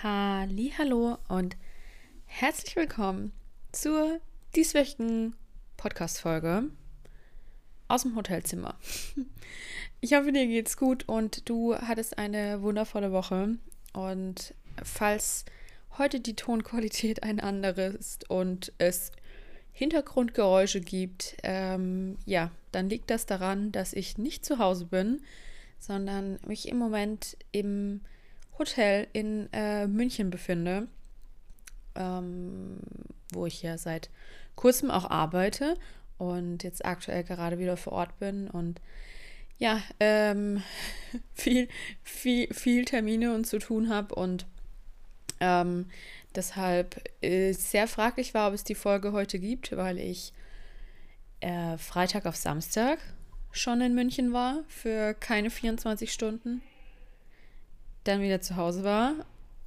Hallo und herzlich willkommen zur dieswöchigen Podcast-Folge aus dem Hotelzimmer. Ich hoffe, dir geht's gut und du hattest eine wundervolle Woche. Und falls heute die Tonqualität eine andere ist und es Hintergrundgeräusche gibt, ähm, ja, dann liegt das daran, dass ich nicht zu Hause bin, sondern mich im Moment im Hotel in äh, München befinde, ähm, wo ich ja seit kurzem auch arbeite und jetzt aktuell gerade wieder vor Ort bin und ja, ähm, viel, viel, viel Termine und zu tun habe und ähm, deshalb äh, sehr fraglich war, ob es die Folge heute gibt, weil ich äh, Freitag auf Samstag schon in München war für keine 24 Stunden dann wieder zu Hause war,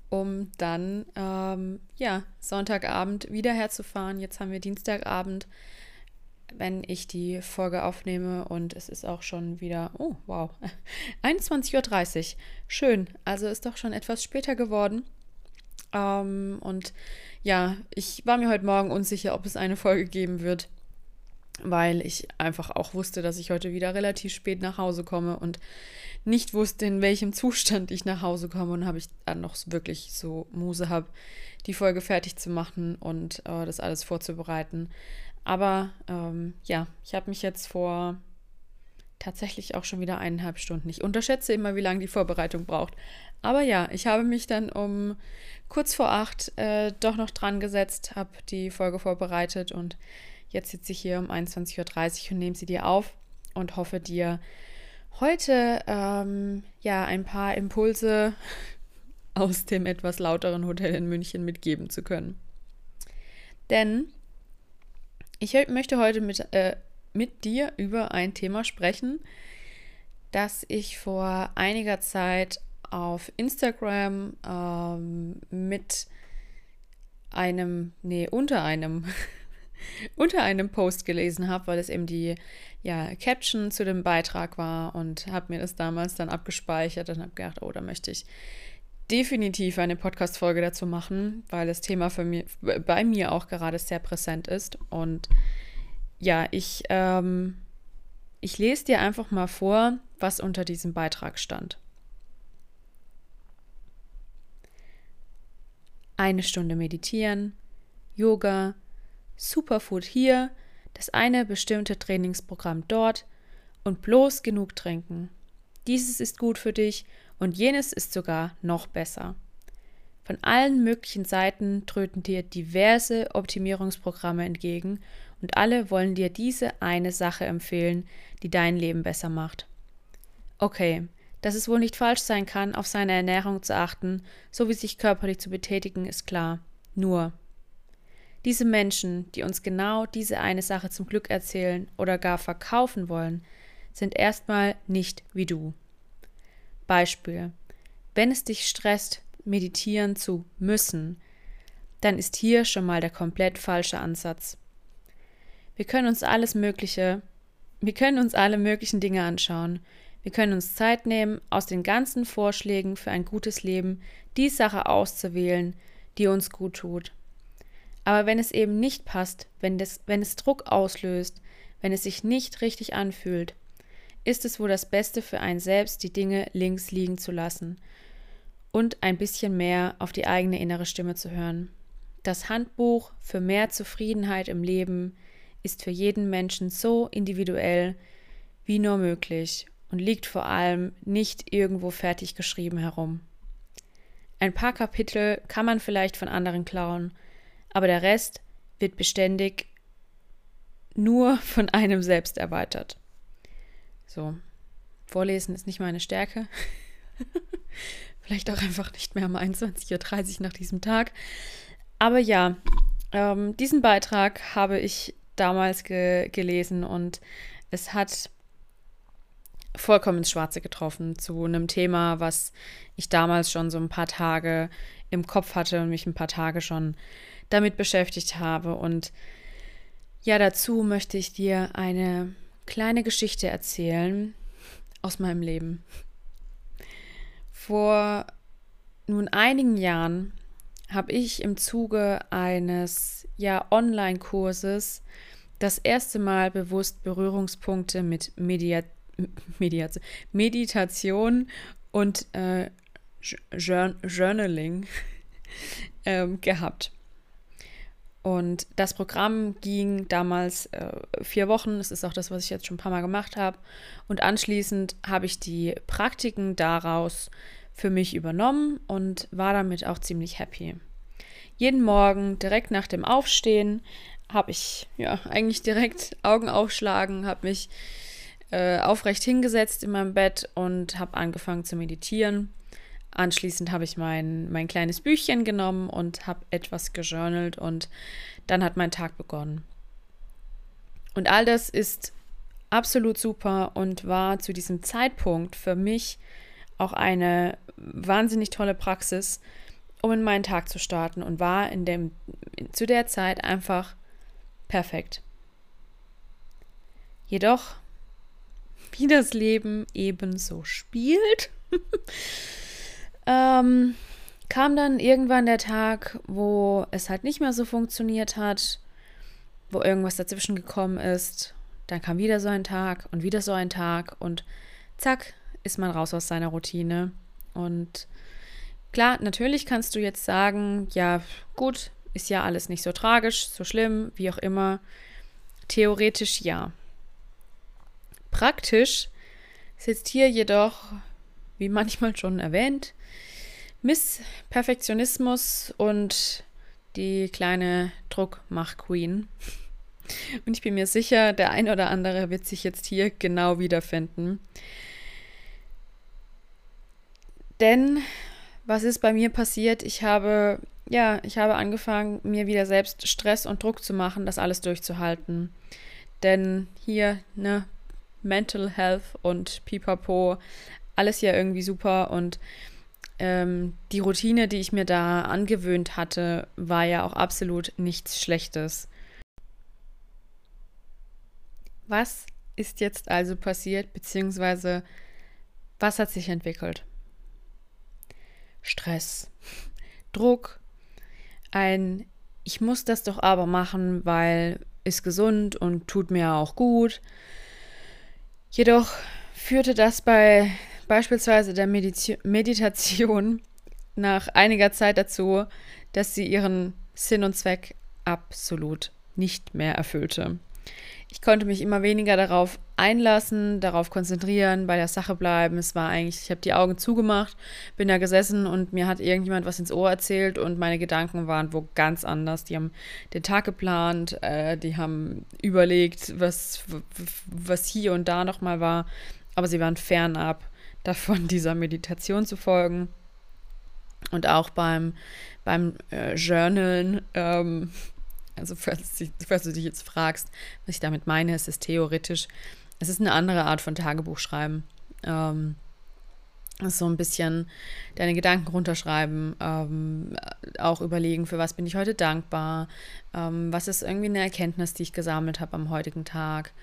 um dann ähm, ja Sonntagabend wieder herzufahren. Jetzt haben wir Dienstagabend, wenn ich die Folge aufnehme und es ist auch schon wieder, oh wow, 21.30 Uhr. Schön, also ist doch schon etwas später geworden. Ähm, und ja, ich war mir heute Morgen unsicher, ob es eine Folge geben wird weil ich einfach auch wusste, dass ich heute wieder relativ spät nach Hause komme und nicht wusste, in welchem Zustand ich nach Hause komme und habe ich dann noch wirklich so Muse habe, die Folge fertig zu machen und äh, das alles vorzubereiten. Aber ähm, ja, ich habe mich jetzt vor tatsächlich auch schon wieder eineinhalb Stunden. Ich unterschätze immer, wie lange die Vorbereitung braucht. Aber ja, ich habe mich dann um kurz vor acht äh, doch noch dran gesetzt, habe die Folge vorbereitet und Jetzt sitze ich hier um 21.30 Uhr und nehme sie dir auf und hoffe dir heute ähm, ja ein paar Impulse aus dem etwas lauteren Hotel in München mitgeben zu können. Denn ich möchte heute mit, äh, mit dir über ein Thema sprechen, das ich vor einiger Zeit auf Instagram ähm, mit einem, nee, unter einem unter einem Post gelesen habe, weil es eben die ja, Caption zu dem Beitrag war und habe mir das damals dann abgespeichert und habe gedacht, oh, da möchte ich definitiv eine Podcast-Folge dazu machen, weil das Thema für mir, bei mir auch gerade sehr präsent ist. Und ja, ich, ähm, ich lese dir einfach mal vor, was unter diesem Beitrag stand. Eine Stunde meditieren, Yoga, Superfood hier, das eine bestimmte Trainingsprogramm dort und bloß genug trinken. Dieses ist gut für dich und jenes ist sogar noch besser. Von allen möglichen Seiten tröten dir diverse Optimierungsprogramme entgegen und alle wollen dir diese eine Sache empfehlen, die dein Leben besser macht. Okay, dass es wohl nicht falsch sein kann, auf seine Ernährung zu achten, sowie sich körperlich zu betätigen, ist klar. Nur, diese Menschen, die uns genau diese eine Sache zum Glück erzählen oder gar verkaufen wollen, sind erstmal nicht wie du. Beispiel. Wenn es dich stresst, meditieren zu müssen, dann ist hier schon mal der komplett falsche Ansatz. Wir können uns alles Mögliche, wir können uns alle möglichen Dinge anschauen. Wir können uns Zeit nehmen, aus den ganzen Vorschlägen für ein gutes Leben die Sache auszuwählen, die uns gut tut. Aber wenn es eben nicht passt, wenn, das, wenn es Druck auslöst, wenn es sich nicht richtig anfühlt, ist es wohl das Beste für einen selbst, die Dinge links liegen zu lassen und ein bisschen mehr auf die eigene innere Stimme zu hören. Das Handbuch für mehr Zufriedenheit im Leben ist für jeden Menschen so individuell wie nur möglich und liegt vor allem nicht irgendwo fertig geschrieben herum. Ein paar Kapitel kann man vielleicht von anderen klauen, aber der Rest wird beständig nur von einem selbst erweitert. So, vorlesen ist nicht meine Stärke. Vielleicht auch einfach nicht mehr um 21.30 Uhr nach diesem Tag. Aber ja, ähm, diesen Beitrag habe ich damals ge gelesen und es hat vollkommen ins Schwarze getroffen zu einem Thema, was ich damals schon so ein paar Tage im Kopf hatte und mich ein paar Tage schon damit beschäftigt habe. Und ja, dazu möchte ich dir eine kleine Geschichte erzählen aus meinem Leben. Vor nun einigen Jahren habe ich im Zuge eines ja Online-Kurses das erste Mal bewusst Berührungspunkte mit Media Mediation, Meditation und äh, Journaling ähm, gehabt. Und das Programm ging damals äh, vier Wochen. Das ist auch das, was ich jetzt schon ein paar Mal gemacht habe. Und anschließend habe ich die Praktiken daraus für mich übernommen und war damit auch ziemlich happy. Jeden Morgen, direkt nach dem Aufstehen, habe ich ja eigentlich direkt Augen aufschlagen, habe mich äh, aufrecht hingesetzt in meinem Bett und habe angefangen zu meditieren. Anschließend habe ich mein, mein kleines Büchchen genommen und habe etwas gejournalt und dann hat mein Tag begonnen. Und all das ist absolut super und war zu diesem Zeitpunkt für mich auch eine wahnsinnig tolle Praxis, um in meinen Tag zu starten und war in dem, zu der Zeit einfach perfekt. Jedoch, wie das Leben ebenso spielt, ähm, kam dann irgendwann der Tag, wo es halt nicht mehr so funktioniert hat, wo irgendwas dazwischen gekommen ist. Dann kam wieder so ein Tag und wieder so ein Tag und zack, ist man raus aus seiner Routine. Und klar, natürlich kannst du jetzt sagen, ja, gut, ist ja alles nicht so tragisch, so schlimm, wie auch immer. Theoretisch ja. Praktisch sitzt hier jedoch, wie manchmal schon erwähnt, Miss Perfektionismus und die kleine Druckmach-Queen. Und ich bin mir sicher, der ein oder andere wird sich jetzt hier genau wiederfinden. Denn was ist bei mir passiert? Ich habe, ja, ich habe angefangen, mir wieder selbst Stress und Druck zu machen, das alles durchzuhalten. Denn hier, ne, Mental Health und Pipapo, alles ja irgendwie super und ähm, die Routine, die ich mir da angewöhnt hatte, war ja auch absolut nichts Schlechtes. Was ist jetzt also passiert, beziehungsweise was hat sich entwickelt? Stress, Druck, ein Ich muss das doch aber machen, weil ist gesund und tut mir auch gut. Jedoch führte das bei beispielsweise der Mediti Meditation nach einiger Zeit dazu, dass sie ihren Sinn und Zweck absolut nicht mehr erfüllte. Ich konnte mich immer weniger darauf einlassen, darauf konzentrieren, bei der Sache bleiben. Es war eigentlich, ich habe die Augen zugemacht, bin da gesessen und mir hat irgendjemand was ins Ohr erzählt und meine Gedanken waren wo ganz anders. Die haben den Tag geplant, äh, die haben überlegt, was, was hier und da nochmal war, aber sie waren fernab davon, dieser Meditation zu folgen. Und auch beim, beim äh, Journalen ähm, also falls, falls, du dich jetzt fragst, was ich damit meine, es ist theoretisch, es ist eine andere Art von Tagebuchschreiben. Ähm, so ein bisschen deine Gedanken runterschreiben, ähm, auch überlegen, für was bin ich heute dankbar, ähm, was ist irgendwie eine Erkenntnis, die ich gesammelt habe am heutigen Tag,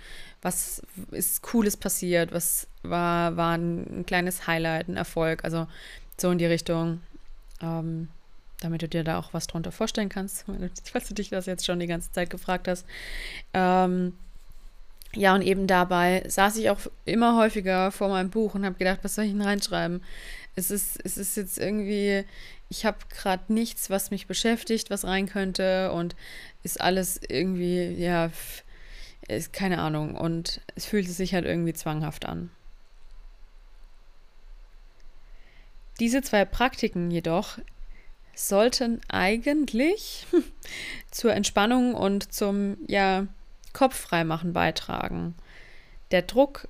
was ist Cooles passiert, was war, war ein, ein kleines Highlight, ein Erfolg, also so in die Richtung. Ähm, damit du dir da auch was drunter vorstellen kannst, falls du dich das jetzt schon die ganze Zeit gefragt hast. Ähm, ja, und eben dabei saß ich auch immer häufiger vor meinem Buch und habe gedacht, was soll ich denn reinschreiben? Es ist, es ist jetzt irgendwie, ich habe gerade nichts, was mich beschäftigt, was rein könnte und ist alles irgendwie, ja, ist keine Ahnung. Und es fühlte sich halt irgendwie zwanghaft an. Diese zwei Praktiken jedoch sollten eigentlich zur Entspannung und zum ja, Kopffreimachen beitragen. Der Druck,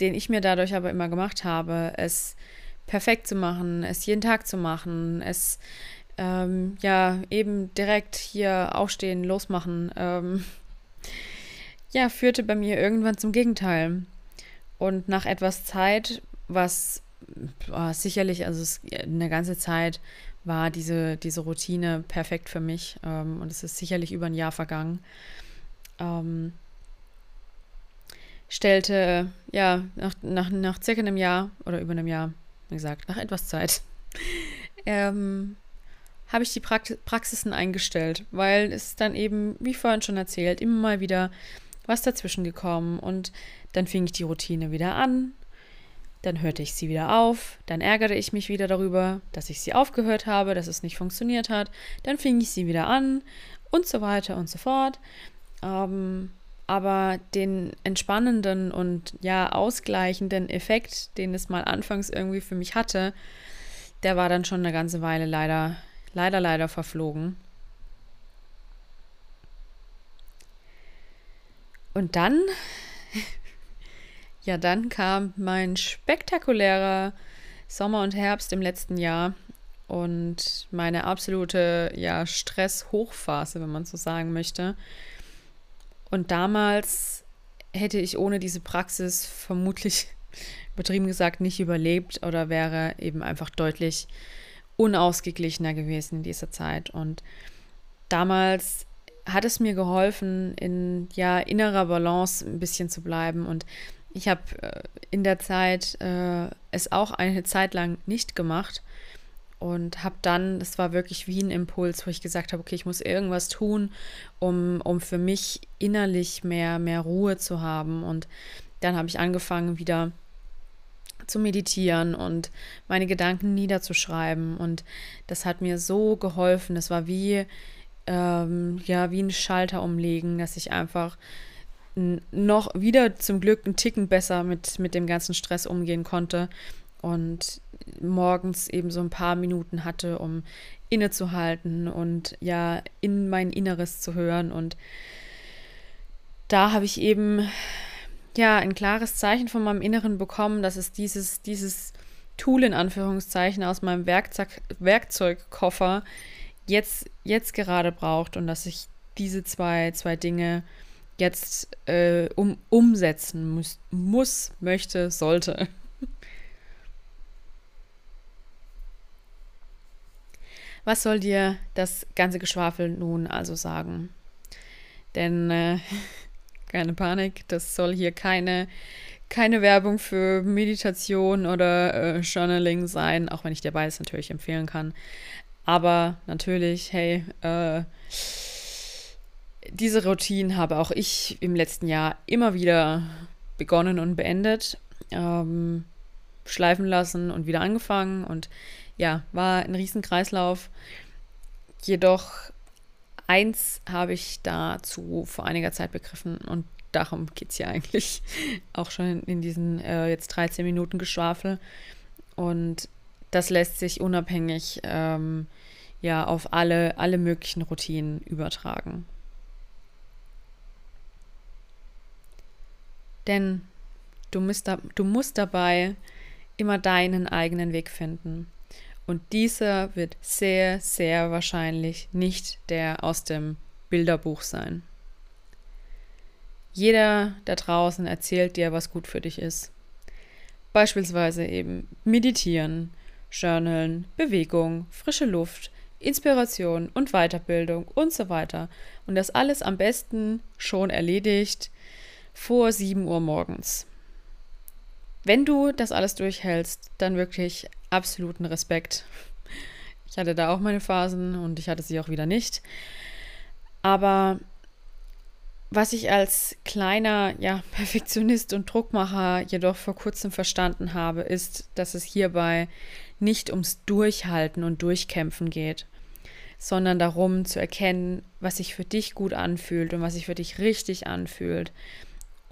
den ich mir dadurch aber immer gemacht habe, es perfekt zu machen, es jeden Tag zu machen, es ähm, ja eben direkt hier aufstehen, losmachen, ähm, ja, führte bei mir irgendwann zum Gegenteil. Und nach etwas Zeit, was oh, sicherlich, also es, eine ganze Zeit war diese, diese Routine perfekt für mich. Ähm, und es ist sicherlich über ein Jahr vergangen. Ähm, stellte, ja, nach, nach, nach circa einem Jahr oder über einem Jahr, wie gesagt, nach etwas Zeit, ähm, habe ich die Praxisen eingestellt, weil es dann eben, wie vorhin schon erzählt, immer mal wieder was dazwischen gekommen und dann fing ich die Routine wieder an, dann hörte ich sie wieder auf, dann ärgerte ich mich wieder darüber, dass ich sie aufgehört habe, dass es nicht funktioniert hat, dann fing ich sie wieder an und so weiter und so fort. Ähm, aber den entspannenden und ja ausgleichenden Effekt, den es mal anfangs irgendwie für mich hatte, der war dann schon eine ganze Weile leider, leider, leider verflogen. Und dann, ja, dann kam mein spektakulärer Sommer und Herbst im letzten Jahr und meine absolute, ja, Stress-Hochphase, wenn man so sagen möchte. Und damals hätte ich ohne diese Praxis vermutlich, übertrieben gesagt, nicht überlebt oder wäre eben einfach deutlich unausgeglichener gewesen in dieser Zeit. Und damals hat es mir geholfen, in ja innerer Balance ein bisschen zu bleiben. Und ich habe äh, in der Zeit äh, es auch eine Zeit lang nicht gemacht und habe dann, das war wirklich wie ein Impuls, wo ich gesagt habe, okay, ich muss irgendwas tun, um, um für mich innerlich mehr, mehr Ruhe zu haben. Und dann habe ich angefangen, wieder zu meditieren und meine Gedanken niederzuschreiben. Und das hat mir so geholfen. Das war wie, ähm, ja, wie ein Schalter umlegen, dass ich einfach noch wieder zum Glück einen Ticken besser mit, mit dem ganzen Stress umgehen konnte und morgens eben so ein paar Minuten hatte, um innezuhalten und ja in mein Inneres zu hören. Und da habe ich eben ja ein klares Zeichen von meinem Inneren bekommen, dass es dieses, dieses Tool in Anführungszeichen aus meinem Werkzeug, Werkzeugkoffer jetzt, jetzt gerade braucht und dass ich diese zwei, zwei Dinge jetzt äh, um, umsetzen muss, muss, möchte, sollte. Was soll dir das ganze Geschwafel nun also sagen? Denn äh, keine Panik, das soll hier keine, keine Werbung für Meditation oder äh, Journaling sein, auch wenn ich dir beides natürlich empfehlen kann. Aber natürlich, hey, äh, diese Routine habe auch ich im letzten Jahr immer wieder begonnen und beendet, ähm, schleifen lassen und wieder angefangen und ja, war ein Riesenkreislauf. Jedoch eins habe ich dazu vor einiger Zeit begriffen und darum geht es ja eigentlich auch schon in diesen äh, jetzt 13 Minuten Geschwafel. Und das lässt sich unabhängig ähm, ja auf alle, alle möglichen Routinen übertragen. Denn du musst, da, du musst dabei immer deinen eigenen Weg finden. Und dieser wird sehr, sehr wahrscheinlich nicht der aus dem Bilderbuch sein. Jeder da draußen erzählt dir, was gut für dich ist. Beispielsweise eben meditieren, journalen, Bewegung, frische Luft, Inspiration und Weiterbildung und so weiter. Und das alles am besten schon erledigt vor 7 Uhr morgens. Wenn du das alles durchhältst, dann wirklich absoluten Respekt. Ich hatte da auch meine Phasen und ich hatte sie auch wieder nicht. Aber was ich als kleiner ja, Perfektionist und Druckmacher jedoch vor kurzem verstanden habe, ist, dass es hierbei nicht ums Durchhalten und Durchkämpfen geht, sondern darum zu erkennen, was sich für dich gut anfühlt und was sich für dich richtig anfühlt.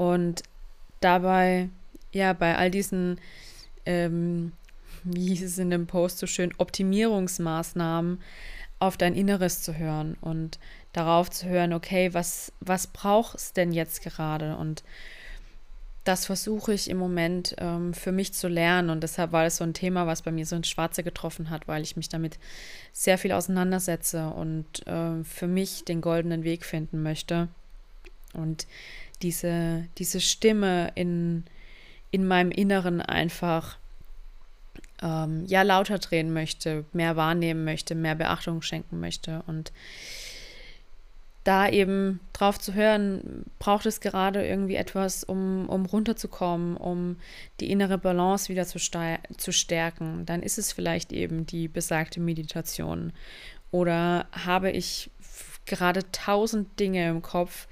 Und dabei, ja, bei all diesen ähm, wie hieß es in dem Post so schön, Optimierungsmaßnahmen auf dein Inneres zu hören und darauf zu hören, okay, was, was braucht es denn jetzt gerade? Und das versuche ich im Moment ähm, für mich zu lernen. Und deshalb war es so ein Thema, was bei mir so ins Schwarze getroffen hat, weil ich mich damit sehr viel auseinandersetze und äh, für mich den goldenen Weg finden möchte. Und diese, diese Stimme in, in meinem Inneren einfach ähm, ja lauter drehen möchte, mehr wahrnehmen möchte, mehr Beachtung schenken möchte. Und da eben drauf zu hören, braucht es gerade irgendwie etwas, um, um runterzukommen, um die innere Balance wieder zu, zu stärken, dann ist es vielleicht eben die besagte Meditation. Oder habe ich gerade tausend Dinge im Kopf,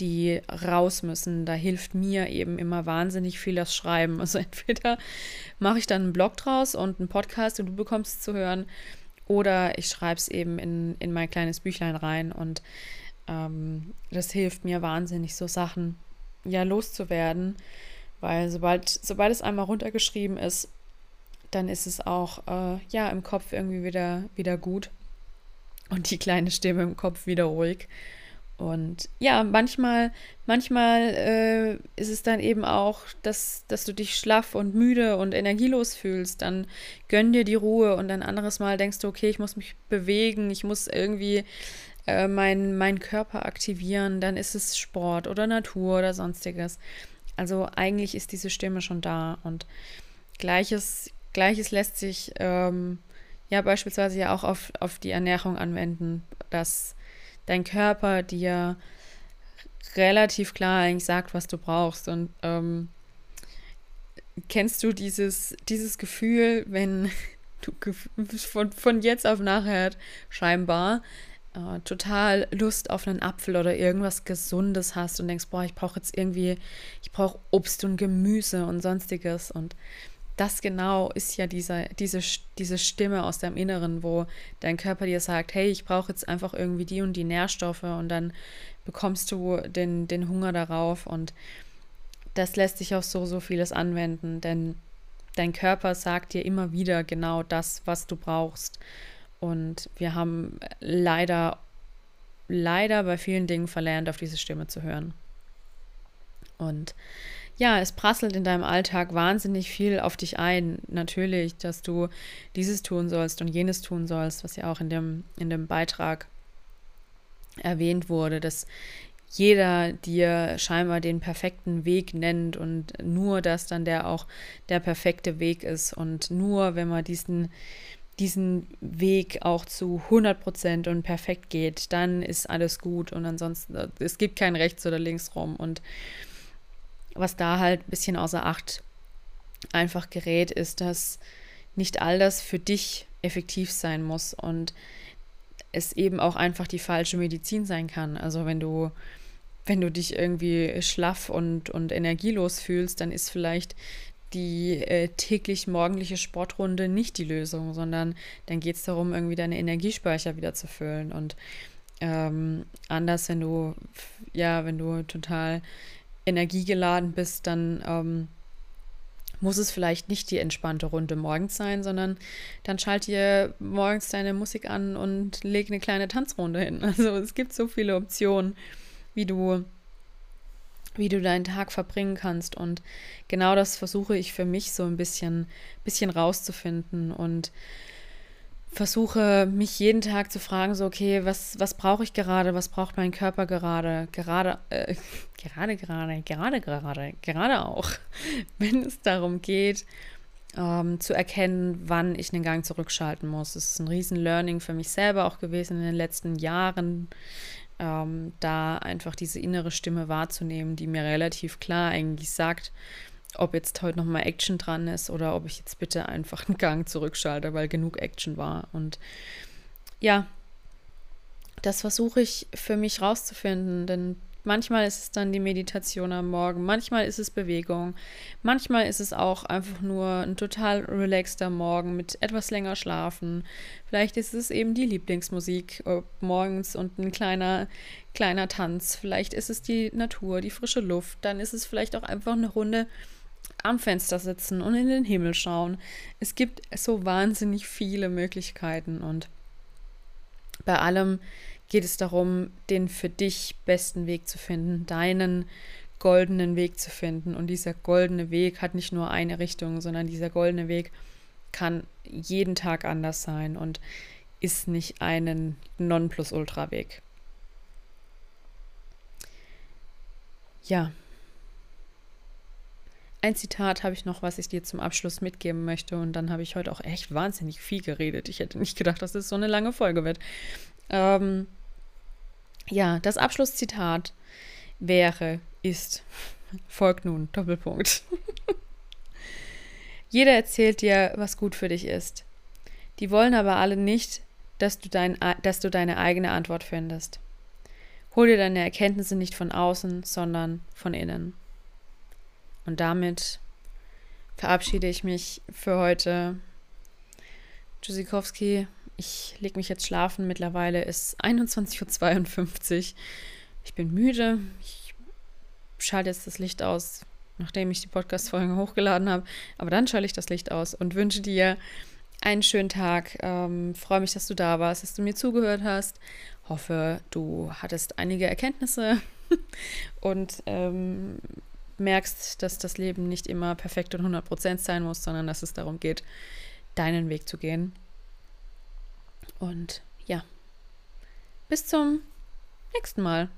die raus müssen. Da hilft mir eben immer wahnsinnig viel das Schreiben. Also entweder mache ich dann einen Blog draus und einen Podcast und du bekommst es zu hören, oder ich schreibe es eben in, in mein kleines Büchlein rein und ähm, das hilft mir wahnsinnig, so Sachen ja loszuwerden, weil sobald, sobald es einmal runtergeschrieben ist, dann ist es auch äh, ja im Kopf irgendwie wieder, wieder gut und die kleine Stimme im Kopf wieder ruhig. Und ja, manchmal, manchmal äh, ist es dann eben auch, dass, dass du dich schlaff und müde und energielos fühlst. Dann gönn dir die Ruhe und ein anderes Mal denkst du, okay, ich muss mich bewegen, ich muss irgendwie äh, meinen mein Körper aktivieren. Dann ist es Sport oder Natur oder sonstiges. Also eigentlich ist diese Stimme schon da und Gleiches, Gleiches lässt sich ähm, ja beispielsweise ja auch auf, auf die Ernährung anwenden, dass dein Körper dir relativ klar eigentlich sagt, was du brauchst. Und ähm, kennst du dieses, dieses Gefühl, wenn du von, von jetzt auf nachher scheinbar äh, total Lust auf einen Apfel oder irgendwas Gesundes hast und denkst, boah, ich brauche jetzt irgendwie, ich brauche Obst und Gemüse und sonstiges und das genau ist ja diese, diese, diese Stimme aus deinem Inneren, wo dein Körper dir sagt, hey, ich brauche jetzt einfach irgendwie die und die Nährstoffe und dann bekommst du den, den Hunger darauf und das lässt sich auf so, so vieles anwenden, denn dein Körper sagt dir immer wieder genau das, was du brauchst. Und wir haben leider, leider bei vielen Dingen verlernt, auf diese Stimme zu hören. Und ja, es prasselt in deinem Alltag wahnsinnig viel auf dich ein. Natürlich, dass du dieses tun sollst und jenes tun sollst, was ja auch in dem, in dem Beitrag erwähnt wurde, dass jeder dir scheinbar den perfekten Weg nennt und nur das dann der auch der perfekte Weg ist. Und nur wenn man diesen diesen Weg auch zu 100% und perfekt geht, dann ist alles gut. Und ansonsten es gibt kein rechts oder links rum. Und was da halt ein bisschen außer Acht einfach gerät, ist, dass nicht all das für dich effektiv sein muss und es eben auch einfach die falsche Medizin sein kann. Also wenn du, wenn du dich irgendwie schlaff und, und energielos fühlst, dann ist vielleicht die äh, täglich morgendliche Sportrunde nicht die Lösung, sondern dann geht es darum, irgendwie deine Energiespeicher wieder zu füllen. Und ähm, anders, wenn du, ja, wenn du total energiegeladen bist, dann ähm, muss es vielleicht nicht die entspannte Runde morgens sein, sondern dann schalt dir morgens deine Musik an und leg eine kleine Tanzrunde hin. Also es gibt so viele Optionen, wie du wie du deinen Tag verbringen kannst und genau das versuche ich für mich so ein bisschen bisschen rauszufinden und versuche mich jeden Tag zu fragen, so, okay, was, was brauche ich gerade, was braucht mein Körper gerade, gerade, äh, gerade, gerade, gerade, gerade, gerade auch, wenn es darum geht, ähm, zu erkennen, wann ich einen Gang zurückschalten muss. Das ist ein riesen Learning für mich selber auch gewesen in den letzten Jahren, ähm, da einfach diese innere Stimme wahrzunehmen, die mir relativ klar eigentlich sagt, ob jetzt heute nochmal Action dran ist oder ob ich jetzt bitte einfach einen Gang zurückschalte, weil genug Action war. Und ja, das versuche ich für mich rauszufinden, denn manchmal ist es dann die Meditation am Morgen, manchmal ist es Bewegung, manchmal ist es auch einfach nur ein total relaxter Morgen mit etwas länger schlafen. Vielleicht ist es eben die Lieblingsmusik morgens und ein kleiner kleiner Tanz, vielleicht ist es die Natur, die frische Luft, dann ist es vielleicht auch einfach eine Runde am Fenster sitzen und in den Himmel schauen. Es gibt so wahnsinnig viele Möglichkeiten und bei allem geht es darum, den für dich besten Weg zu finden, deinen goldenen Weg zu finden. Und dieser goldene Weg hat nicht nur eine Richtung, sondern dieser goldene Weg kann jeden Tag anders sein und ist nicht einen Nonplusultra-Weg. Ja, ein Zitat habe ich noch, was ich dir zum Abschluss mitgeben möchte. Und dann habe ich heute auch echt wahnsinnig viel geredet. Ich hätte nicht gedacht, dass es so eine lange Folge wird. Ähm, Ja, das Abschlusszitat wäre, ist, folgt nun, Doppelpunkt. Jeder erzählt dir, was gut für dich ist. Die wollen aber alle nicht, dass du, dein, dass du deine eigene Antwort findest. Hol dir deine Erkenntnisse nicht von außen, sondern von innen. Und damit verabschiede ich mich für heute. Tschüssikowski, ich lege mich jetzt schlafen. Mittlerweile ist 21.52 Uhr. Ich bin müde. Ich schalte jetzt das Licht aus, nachdem ich die Podcast-Folge hochgeladen habe. Aber dann schalte ich das Licht aus und wünsche dir einen schönen Tag. Ähm, freue mich, dass du da warst, dass du mir zugehört hast. Hoffe, du hattest einige Erkenntnisse und ähm, merkst, dass das Leben nicht immer perfekt und 100% sein muss, sondern dass es darum geht, deinen Weg zu gehen. Und ja, bis zum nächsten Mal.